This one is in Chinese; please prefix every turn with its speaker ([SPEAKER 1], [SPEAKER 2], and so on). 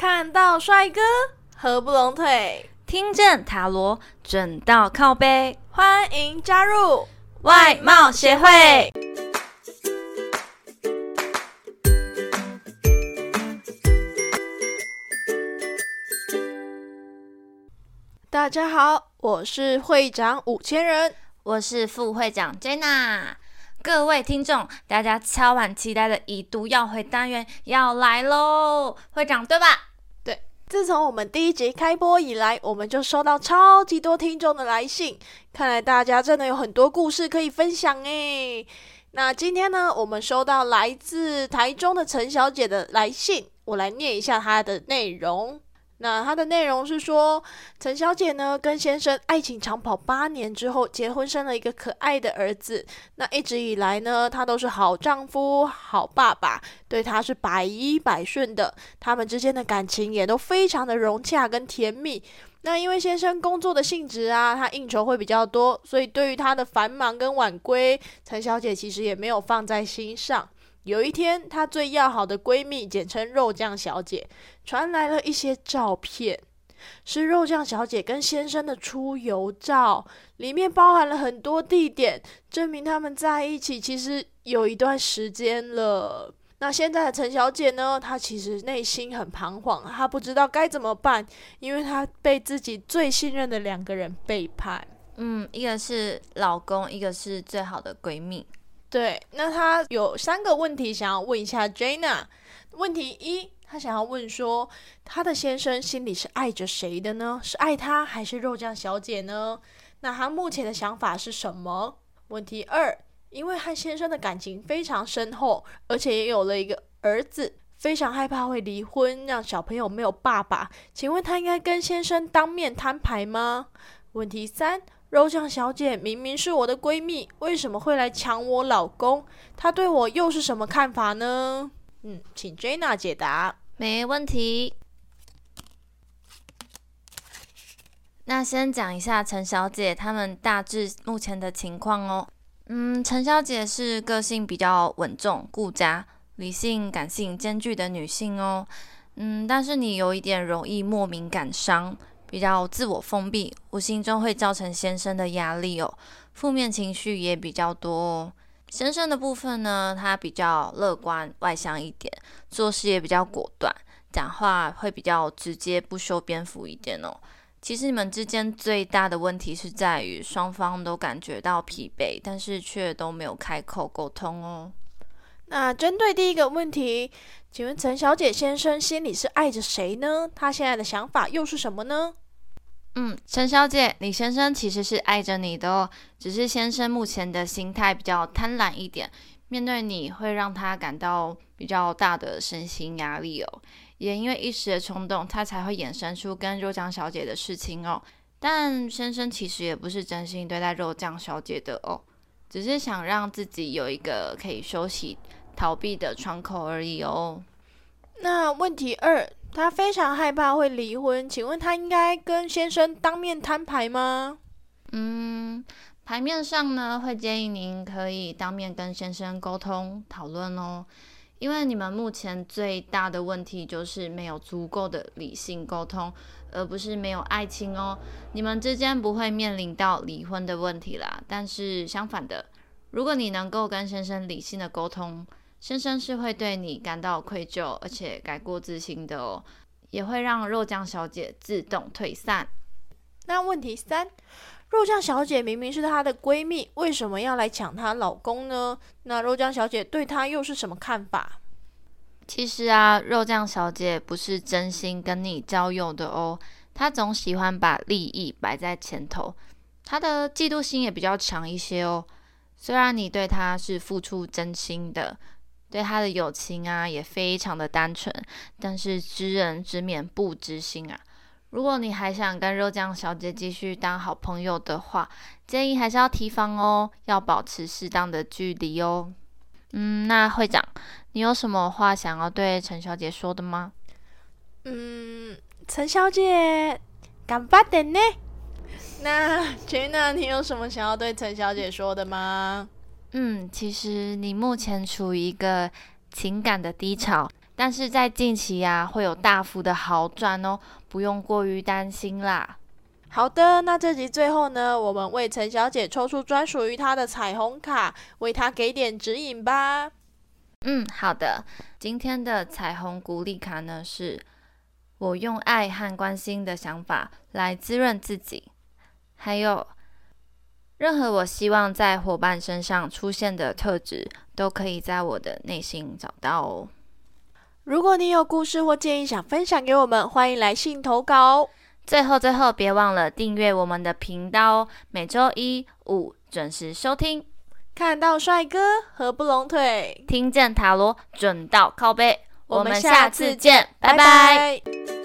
[SPEAKER 1] 看到帅哥合不拢腿，
[SPEAKER 2] 听见塔罗准到靠背，
[SPEAKER 1] 欢迎加入
[SPEAKER 2] 外貌协会。
[SPEAKER 1] 大家好，我是会长五千人，
[SPEAKER 2] 我是副会长 Jenna。各位听众，大家超晚期待的已读要回单元要来喽！会长对吧？
[SPEAKER 1] 自从我们第一集开播以来，我们就收到超级多听众的来信，看来大家真的有很多故事可以分享诶。那今天呢，我们收到来自台中的陈小姐的来信，我来念一下她的内容。那它的内容是说，陈小姐呢跟先生爱情长跑八年之后结婚，生了一个可爱的儿子。那一直以来呢，他都是好丈夫、好爸爸，对他是百依百顺的。他们之间的感情也都非常的融洽跟甜蜜。那因为先生工作的性质啊，他应酬会比较多，所以对于他的繁忙跟晚归，陈小姐其实也没有放在心上。有一天，她最要好的闺蜜，简称肉酱小姐，传来了一些照片，是肉酱小姐跟先生的出游照，里面包含了很多地点，证明他们在一起其实有一段时间了。那现在的陈小姐呢？她其实内心很彷徨，她不知道该怎么办，因为她被自己最信任的两个人背叛。
[SPEAKER 2] 嗯，一个是老公，一个是最好的闺蜜。
[SPEAKER 1] 对，那他有三个问题想要问一下 Jana。问题一，他想要问说，他的先生心里是爱着谁的呢？是爱他还是肉酱小姐呢？那他目前的想法是什么？问题二，因为和先生的感情非常深厚，而且也有了一个儿子，非常害怕会离婚，让小朋友没有爸爸。请问他应该跟先生当面摊牌吗？问题三。肉酱小姐明明是我的闺蜜，为什么会来抢我老公？她对我又是什么看法呢？嗯，请 Jenna 解答。
[SPEAKER 2] 没问题。那先讲一下陈小姐他们大致目前的情况哦。嗯，陈小姐是个性比较稳重、顾家、理性、感性兼具的女性哦。嗯，但是你有一点容易莫名感伤。比较自我封闭，无形中会造成先生的压力哦，负面情绪也比较多哦。先生的部分呢，他比较乐观外向一点，做事也比较果断，讲话会比较直接，不修边幅一点哦。其实你们之间最大的问题是在于双方都感觉到疲惫，但是却都没有开口沟通哦。
[SPEAKER 1] 那针对第一个问题，请问陈小姐先生心里是爱着谁呢？他现在的想法又是什么呢？
[SPEAKER 2] 嗯，陈小姐，李先生其实是爱着你的哦，只是先生目前的心态比较贪婪一点，面对你会让他感到比较大的身心压力哦。也因为一时的冲动，他才会衍生出跟肉酱小姐的事情哦。但先生其实也不是真心对待肉酱小姐的哦，只是想让自己有一个可以休息。逃避的窗口而已哦。
[SPEAKER 1] 那问题二，他非常害怕会离婚，请问他应该跟先生当面摊牌吗？
[SPEAKER 2] 嗯，牌面上呢，会建议您可以当面跟先生沟通讨论哦。因为你们目前最大的问题就是没有足够的理性沟通，而不是没有爱情哦。你们之间不会面临到离婚的问题啦。但是相反的，如果你能够跟先生理性的沟通，先生是会对你感到愧疚，而且改过自新的哦，也会让肉酱小姐自动退散。
[SPEAKER 1] 那问题三，肉酱小姐明明是她的闺蜜，为什么要来抢她老公呢？那肉酱小姐对她又是什么看法？
[SPEAKER 2] 其实啊，肉酱小姐不是真心跟你交友的哦，她总喜欢把利益摆在前头，她的嫉妒心也比较强一些哦。虽然你对她是付出真心的。对他的友情啊，也非常的单纯，但是知人知面不知心啊。如果你还想跟肉酱小姐继续当好朋友的话，建议还是要提防哦，要保持适当的距离哦。嗯，那会长，你有什么话想要对陈小姐说的吗？
[SPEAKER 1] 嗯，陈小姐，干巴的呢？那 Jenna，你有什么想要对陈小姐说的吗？
[SPEAKER 2] 嗯，其实你目前处于一个情感的低潮，但是在近期呀会有大幅的好转哦，不用过于担心啦。
[SPEAKER 1] 好的，那这集最后呢，我们为陈小姐抽出专属于她的彩虹卡，为她给点指引吧。
[SPEAKER 2] 嗯，好的。今天的彩虹鼓励卡呢，是我用爱和关心的想法来滋润自己，还有任何我希望在伙伴身上出现的特质，都可以在我的内心找到哦。
[SPEAKER 1] 如果你有故事或建议想分享给我们，欢迎来信投稿。
[SPEAKER 2] 最后，最后，别忘了订阅我们的频道哦！每周一五准时收听，
[SPEAKER 1] 看到帅哥合不拢腿，
[SPEAKER 2] 听见塔罗准到靠背。我们下次见，拜拜。